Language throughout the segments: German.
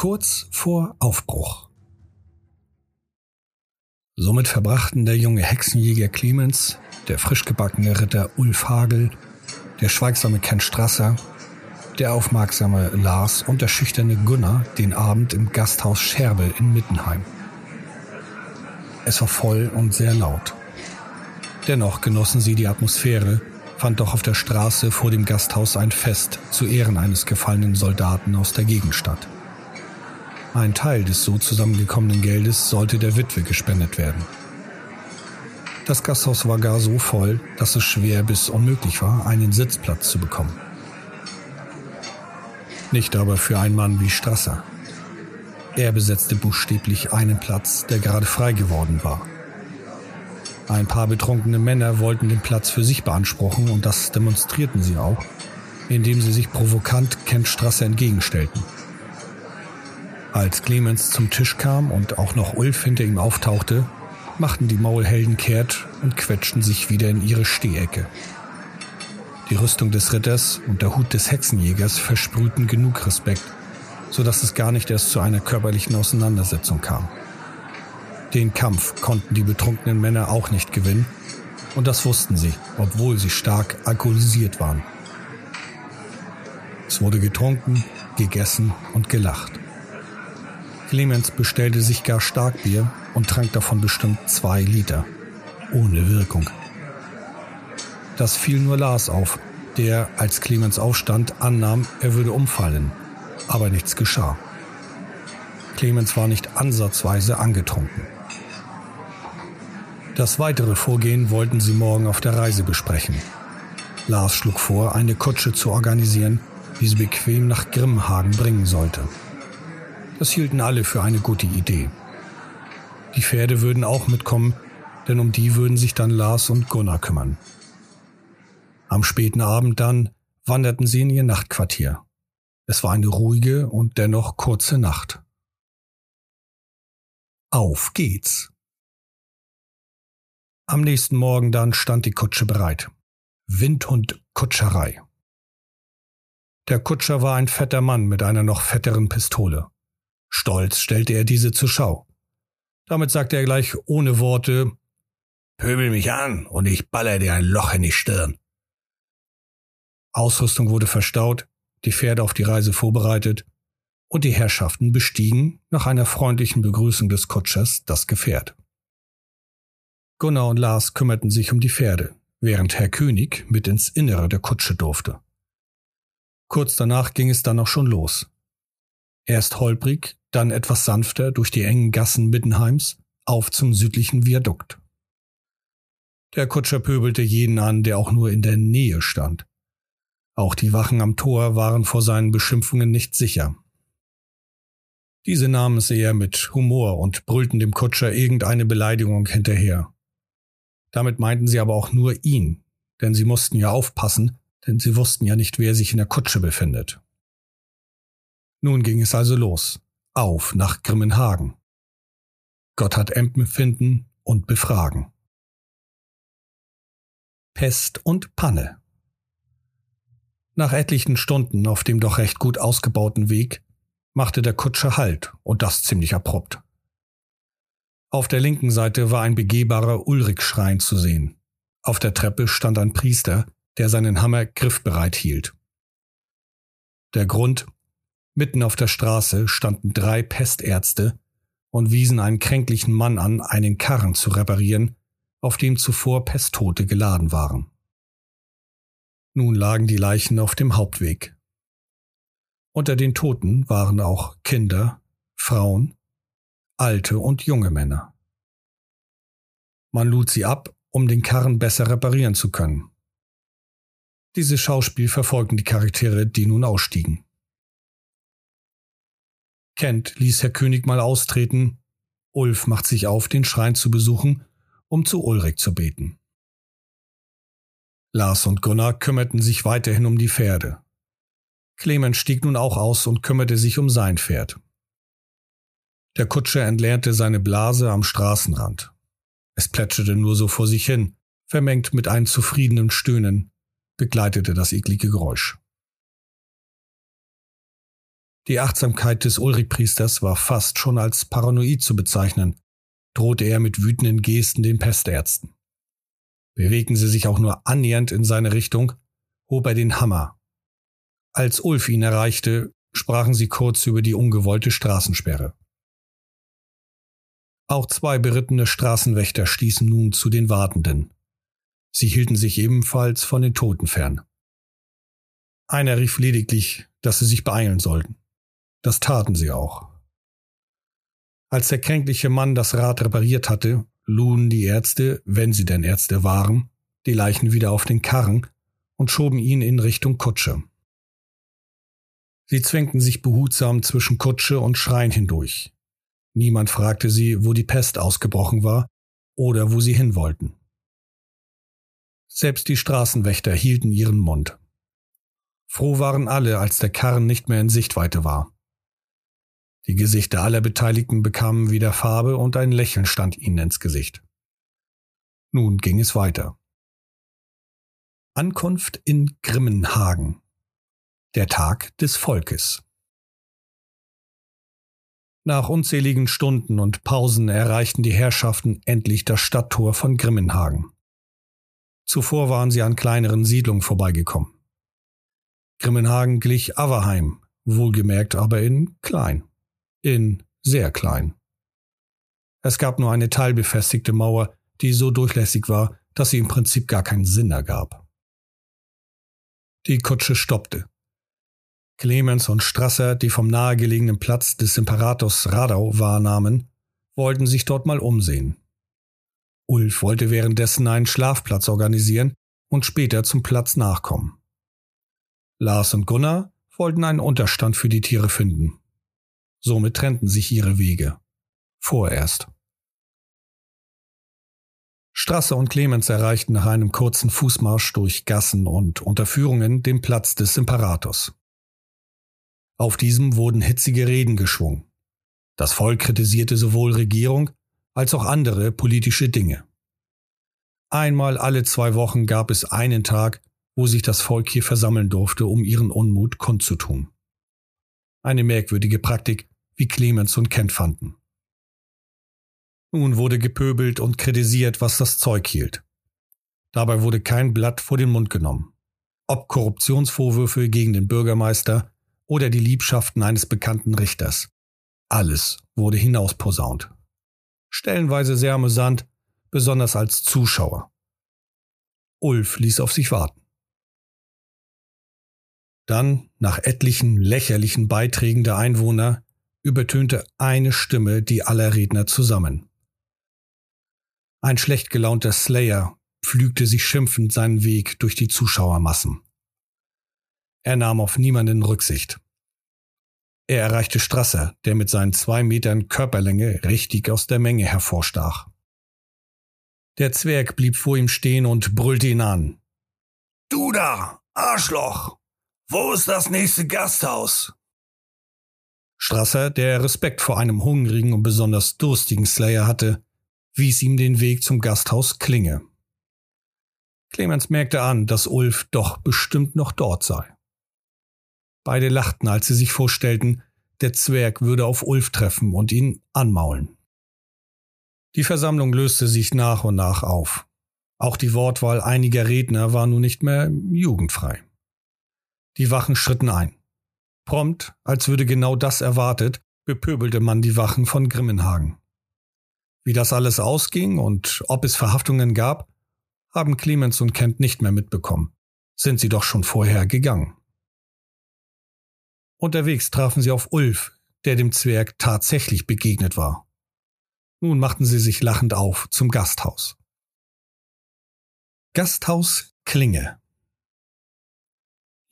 kurz vor Aufbruch. Somit verbrachten der junge Hexenjäger Clemens, der frischgebackene Ritter Ulf Hagel, der schweigsame Ken Strasser, der aufmerksame Lars und der schüchterne Gunnar den Abend im Gasthaus Scherbe in Mittenheim. Es war voll und sehr laut. Dennoch genossen sie die Atmosphäre, fand doch auf der Straße vor dem Gasthaus ein Fest zu Ehren eines gefallenen Soldaten aus der Gegend statt. Ein Teil des so zusammengekommenen Geldes sollte der Witwe gespendet werden. Das Gasthaus war gar so voll, dass es schwer bis unmöglich war, einen Sitzplatz zu bekommen. Nicht aber für einen Mann wie Strasser. Er besetzte buchstäblich einen Platz, der gerade frei geworden war. Ein paar betrunkene Männer wollten den Platz für sich beanspruchen und das demonstrierten sie auch, indem sie sich provokant Kent Strasser entgegenstellten. Als Clemens zum Tisch kam und auch noch Ulf hinter ihm auftauchte, machten die Maulhelden kehrt und quetschten sich wieder in ihre Stehecke. Die Rüstung des Ritters und der Hut des Hexenjägers versprühten genug Respekt, so dass es gar nicht erst zu einer körperlichen Auseinandersetzung kam. Den Kampf konnten die betrunkenen Männer auch nicht gewinnen, und das wussten sie, obwohl sie stark alkoholisiert waren. Es wurde getrunken, gegessen und gelacht. Clemens bestellte sich gar Starkbier und trank davon bestimmt zwei Liter. Ohne Wirkung. Das fiel nur Lars auf, der, als Clemens aufstand, annahm, er würde umfallen. Aber nichts geschah. Clemens war nicht ansatzweise angetrunken. Das weitere Vorgehen wollten sie morgen auf der Reise besprechen. Lars schlug vor, eine Kutsche zu organisieren, die sie bequem nach Grimhagen bringen sollte. Das hielten alle für eine gute Idee. Die Pferde würden auch mitkommen, denn um die würden sich dann Lars und Gunnar kümmern. Am späten Abend dann wanderten sie in ihr Nachtquartier. Es war eine ruhige und dennoch kurze Nacht. Auf geht's. Am nächsten Morgen dann stand die Kutsche bereit. Windhund Kutscherei. Der Kutscher war ein fetter Mann mit einer noch fetteren Pistole. Stolz stellte er diese zur Schau. Damit sagte er gleich ohne Worte Pöbel mich an und ich baller dir ein Loch in die Stirn. Ausrüstung wurde verstaut, die Pferde auf die Reise vorbereitet und die Herrschaften bestiegen nach einer freundlichen Begrüßung des Kutschers das Gefährt. Gunnar und Lars kümmerten sich um die Pferde, während Herr König mit ins Innere der Kutsche durfte. Kurz danach ging es dann auch schon los. Erst holprig, dann etwas sanfter durch die engen Gassen Mittenheims auf zum südlichen Viadukt. Der Kutscher pöbelte jeden an, der auch nur in der Nähe stand. Auch die Wachen am Tor waren vor seinen Beschimpfungen nicht sicher. Diese nahmen es eher mit Humor und brüllten dem Kutscher irgendeine Beleidigung hinterher. Damit meinten sie aber auch nur ihn, denn sie mussten ja aufpassen, denn sie wussten ja nicht, wer sich in der Kutsche befindet. Nun ging es also los auf nach Grimmenhagen. Gott hat Empen finden und befragen. Pest und Panne. Nach etlichen Stunden auf dem doch recht gut ausgebauten Weg machte der Kutscher Halt und das ziemlich abrupt. Auf der linken Seite war ein begehbarer Ulrikschrein zu sehen. Auf der Treppe stand ein Priester, der seinen Hammer griffbereit hielt. Der Grund Mitten auf der Straße standen drei Pestärzte und wiesen einen kränklichen Mann an, einen Karren zu reparieren, auf dem zuvor Pesttote geladen waren. Nun lagen die Leichen auf dem Hauptweg. Unter den Toten waren auch Kinder, Frauen, alte und junge Männer. Man lud sie ab, um den Karren besser reparieren zu können. Dieses Schauspiel verfolgten die Charaktere, die nun ausstiegen. Kent ließ Herr König mal austreten. Ulf macht sich auf, den Schrein zu besuchen, um zu Ulrich zu beten. Lars und Gunnar kümmerten sich weiterhin um die Pferde. Clemens stieg nun auch aus und kümmerte sich um sein Pferd. Der Kutscher entleerte seine Blase am Straßenrand. Es plätscherte nur so vor sich hin, vermengt mit einem zufriedenen Stöhnen, begleitete das eklige Geräusch. Die Achtsamkeit des Ulrich-Priesters war fast schon als paranoid zu bezeichnen, drohte er mit wütenden Gesten den Pestärzten. Bewegten sie sich auch nur annähernd in seine Richtung, hob er den Hammer. Als Ulf ihn erreichte, sprachen sie kurz über die ungewollte Straßensperre. Auch zwei berittene Straßenwächter stießen nun zu den Wartenden. Sie hielten sich ebenfalls von den Toten fern. Einer rief lediglich, dass sie sich beeilen sollten. Das taten sie auch. Als der kränkliche Mann das Rad repariert hatte, luden die Ärzte, wenn sie denn Ärzte waren, die Leichen wieder auf den Karren und schoben ihn in Richtung Kutsche. Sie zwängten sich behutsam zwischen Kutsche und Schrein hindurch. Niemand fragte sie, wo die Pest ausgebrochen war oder wo sie hin wollten. Selbst die Straßenwächter hielten ihren Mund. Froh waren alle, als der Karren nicht mehr in Sichtweite war. Die Gesichter aller Beteiligten bekamen wieder Farbe und ein Lächeln stand ihnen ins Gesicht. Nun ging es weiter. Ankunft in Grimmenhagen. Der Tag des Volkes. Nach unzähligen Stunden und Pausen erreichten die Herrschaften endlich das Stadttor von Grimmenhagen. Zuvor waren sie an kleineren Siedlungen vorbeigekommen. Grimmenhagen glich Averheim, wohlgemerkt aber in klein. In sehr klein. Es gab nur eine teilbefestigte Mauer, die so durchlässig war, dass sie im Prinzip gar keinen Sinn ergab. Die Kutsche stoppte. Clemens und Strasser, die vom nahegelegenen Platz des Imperators Radau wahrnahmen, wollten sich dort mal umsehen. Ulf wollte währenddessen einen Schlafplatz organisieren und später zum Platz nachkommen. Lars und Gunnar wollten einen Unterstand für die Tiere finden. Somit trennten sich ihre Wege. Vorerst. Strasser und Clemens erreichten nach einem kurzen Fußmarsch durch Gassen und Unterführungen den Platz des Imperators. Auf diesem wurden hitzige Reden geschwungen. Das Volk kritisierte sowohl Regierung als auch andere politische Dinge. Einmal alle zwei Wochen gab es einen Tag, wo sich das Volk hier versammeln durfte, um ihren Unmut kundzutun. Eine merkwürdige Praktik, wie Clemens und Kent fanden. Nun wurde gepöbelt und kritisiert, was das Zeug hielt. Dabei wurde kein Blatt vor den Mund genommen. Ob Korruptionsvorwürfe gegen den Bürgermeister oder die Liebschaften eines bekannten Richters. Alles wurde hinausposaunt. Stellenweise sehr amüsant, besonders als Zuschauer. Ulf ließ auf sich warten. Dann, nach etlichen lächerlichen Beiträgen der Einwohner, übertönte eine Stimme die aller Redner zusammen. Ein schlecht gelaunter Slayer pflügte sich schimpfend seinen Weg durch die Zuschauermassen. Er nahm auf niemanden Rücksicht. Er erreichte Strasser, der mit seinen zwei Metern Körperlänge richtig aus der Menge hervorstach. Der Zwerg blieb vor ihm stehen und brüllte ihn an. Du da, Arschloch! Wo ist das nächste Gasthaus? Strasser, der Respekt vor einem hungrigen und besonders durstigen Slayer hatte, wies ihm den Weg zum Gasthaus Klinge. Clemens merkte an, dass Ulf doch bestimmt noch dort sei. Beide lachten, als sie sich vorstellten, der Zwerg würde auf Ulf treffen und ihn anmaulen. Die Versammlung löste sich nach und nach auf. Auch die Wortwahl einiger Redner war nun nicht mehr jugendfrei. Die Wachen schritten ein. Prompt, als würde genau das erwartet, bepöbelte man die Wachen von Grimmenhagen. Wie das alles ausging und ob es Verhaftungen gab, haben Clemens und Kent nicht mehr mitbekommen. Sind sie doch schon vorher gegangen. Unterwegs trafen sie auf Ulf, der dem Zwerg tatsächlich begegnet war. Nun machten sie sich lachend auf zum Gasthaus. Gasthaus Klinge.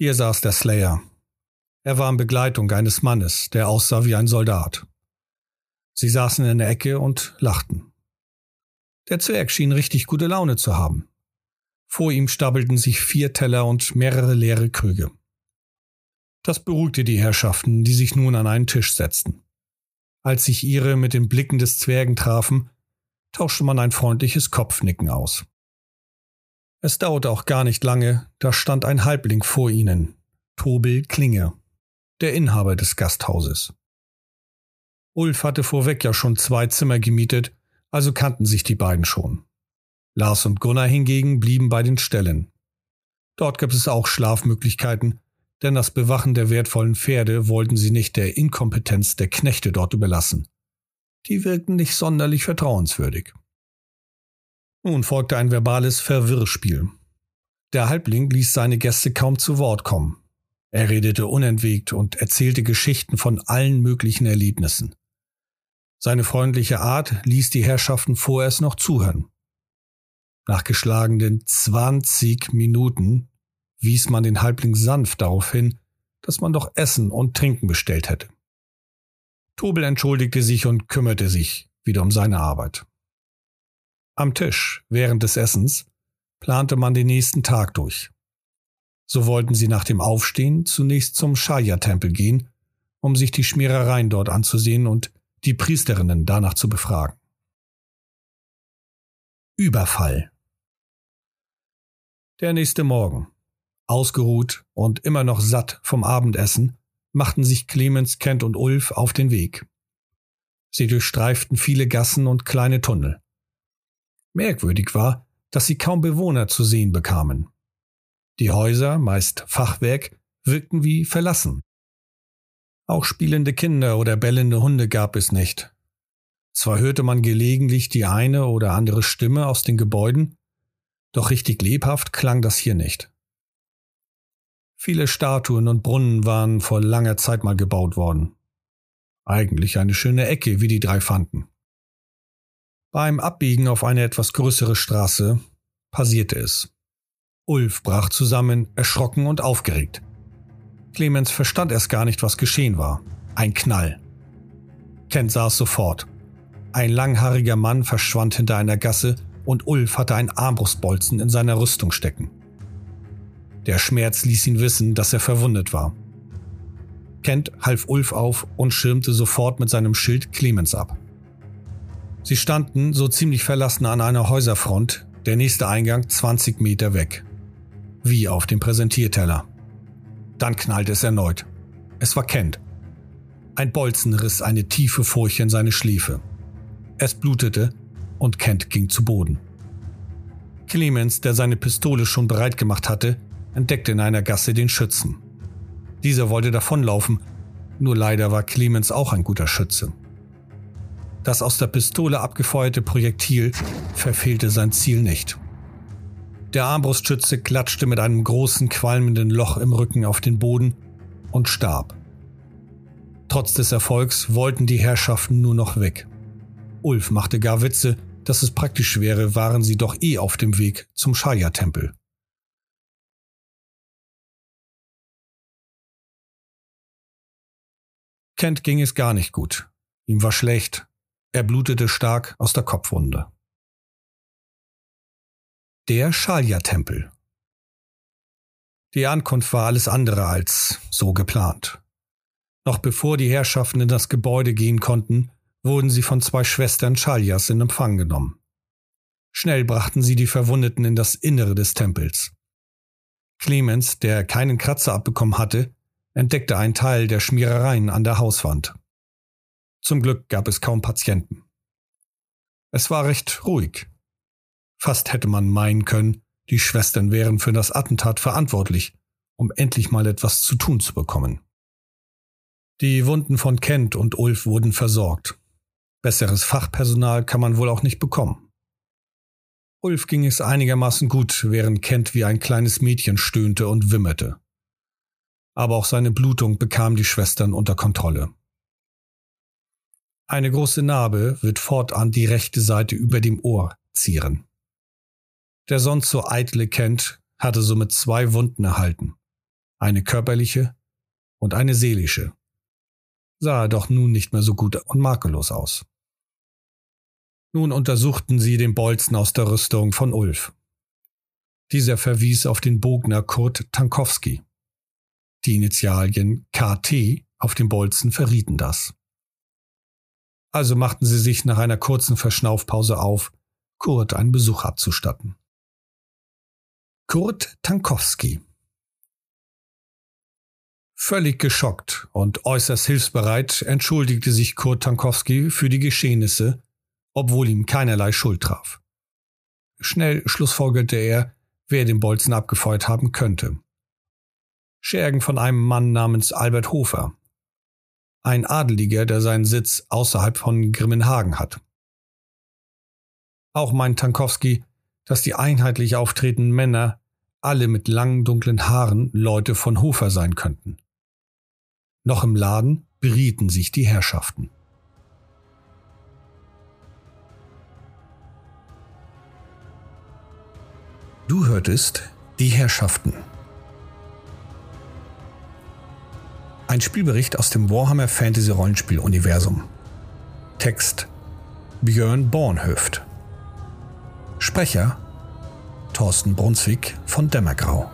Hier saß der Slayer. Er war in Begleitung eines Mannes, der aussah wie ein Soldat. Sie saßen in der Ecke und lachten. Der Zwerg schien richtig gute Laune zu haben. Vor ihm stapelten sich vier Teller und mehrere leere Krüge. Das beruhigte die Herrschaften, die sich nun an einen Tisch setzten. Als sich ihre mit den Blicken des Zwergen trafen, tauschte man ein freundliches Kopfnicken aus. Es dauerte auch gar nicht lange, da stand ein Halbling vor ihnen, Tobel Klinge. Der Inhaber des Gasthauses. Ulf hatte vorweg ja schon zwei Zimmer gemietet, also kannten sich die beiden schon. Lars und Gunnar hingegen blieben bei den Ställen. Dort gibt es auch Schlafmöglichkeiten, denn das Bewachen der wertvollen Pferde wollten sie nicht der Inkompetenz der Knechte dort überlassen. Die wirkten nicht sonderlich vertrauenswürdig. Nun folgte ein verbales Verwirrspiel. Der Halbling ließ seine Gäste kaum zu Wort kommen. Er redete unentwegt und erzählte Geschichten von allen möglichen Erlebnissen. Seine freundliche Art ließ die Herrschaften vorerst noch zuhören. Nach geschlagenen 20 Minuten wies man den Halbling sanft darauf hin, dass man doch Essen und Trinken bestellt hätte. Tobel entschuldigte sich und kümmerte sich wieder um seine Arbeit. Am Tisch, während des Essens, plante man den nächsten Tag durch. So wollten sie nach dem Aufstehen zunächst zum Shaya-Tempel gehen, um sich die Schmierereien dort anzusehen und die Priesterinnen danach zu befragen. Überfall. Der nächste Morgen. Ausgeruht und immer noch satt vom Abendessen, machten sich Clemens, Kent und Ulf auf den Weg. Sie durchstreiften viele Gassen und kleine Tunnel. Merkwürdig war, dass sie kaum Bewohner zu sehen bekamen. Die Häuser, meist Fachwerk, wirkten wie verlassen. Auch spielende Kinder oder bellende Hunde gab es nicht. Zwar hörte man gelegentlich die eine oder andere Stimme aus den Gebäuden, doch richtig lebhaft klang das hier nicht. Viele Statuen und Brunnen waren vor langer Zeit mal gebaut worden. Eigentlich eine schöne Ecke, wie die drei fanden. Beim Abbiegen auf eine etwas größere Straße passierte es. Ulf brach zusammen, erschrocken und aufgeregt. Clemens verstand erst gar nicht, was geschehen war. Ein Knall. Kent sah es sofort. Ein langhaariger Mann verschwand hinter einer Gasse und Ulf hatte ein Armbrustbolzen in seiner Rüstung stecken. Der Schmerz ließ ihn wissen, dass er verwundet war. Kent half Ulf auf und schirmte sofort mit seinem Schild Clemens ab. Sie standen so ziemlich verlassen an einer Häuserfront, der nächste Eingang 20 Meter weg wie auf dem Präsentierteller. Dann knallte es erneut. Es war Kent. Ein Bolzen riss eine tiefe Furche in seine Schläfe. Es blutete und Kent ging zu Boden. Clemens, der seine Pistole schon bereit gemacht hatte, entdeckte in einer Gasse den Schützen. Dieser wollte davonlaufen, nur leider war Clemens auch ein guter Schütze. Das aus der Pistole abgefeuerte Projektil verfehlte sein Ziel nicht. Der Armbrustschütze klatschte mit einem großen, qualmenden Loch im Rücken auf den Boden und starb. Trotz des Erfolgs wollten die Herrschaften nur noch weg. Ulf machte gar Witze, dass es praktisch wäre, waren sie doch eh auf dem Weg zum Shaya-Tempel. Kent ging es gar nicht gut. Ihm war schlecht. Er blutete stark aus der Kopfwunde. Der Schalja-Tempel. Die Ankunft war alles andere als so geplant. Noch bevor die Herrschaften in das Gebäude gehen konnten, wurden sie von zwei Schwestern Schaljas in Empfang genommen. Schnell brachten sie die Verwundeten in das Innere des Tempels. Clemens, der keinen Kratzer abbekommen hatte, entdeckte einen Teil der Schmierereien an der Hauswand. Zum Glück gab es kaum Patienten. Es war recht ruhig. Fast hätte man meinen können, die Schwestern wären für das Attentat verantwortlich, um endlich mal etwas zu tun zu bekommen. Die Wunden von Kent und Ulf wurden versorgt. Besseres Fachpersonal kann man wohl auch nicht bekommen. Ulf ging es einigermaßen gut, während Kent wie ein kleines Mädchen stöhnte und wimmerte. Aber auch seine Blutung bekam die Schwestern unter Kontrolle. Eine große Narbe wird fortan die rechte Seite über dem Ohr zieren. Der sonst so eitle Kent hatte somit zwei Wunden erhalten. Eine körperliche und eine seelische. Sah er doch nun nicht mehr so gut und makellos aus. Nun untersuchten sie den Bolzen aus der Rüstung von Ulf. Dieser verwies auf den Bogner Kurt Tankowski. Die Initialien KT auf dem Bolzen verrieten das. Also machten sie sich nach einer kurzen Verschnaufpause auf, Kurt einen Besuch abzustatten. Kurt Tankowski Völlig geschockt und äußerst hilfsbereit entschuldigte sich Kurt Tankowski für die Geschehnisse, obwohl ihm keinerlei Schuld traf. Schnell schlussfolgerte er, wer den Bolzen abgefeuert haben könnte. Schergen von einem Mann namens Albert Hofer. Ein Adeliger, der seinen Sitz außerhalb von Grimmenhagen hat. Auch meint Tankowski, dass die einheitlich auftretenden Männer alle mit langen dunklen Haaren Leute von Hofer sein könnten. Noch im Laden berieten sich die Herrschaften. Du hörtest Die Herrschaften. Ein Spielbericht aus dem Warhammer Fantasy Rollenspiel Universum. Text Björn Bornhöft. Sprecher Thorsten Brunswick von Dämmergrau.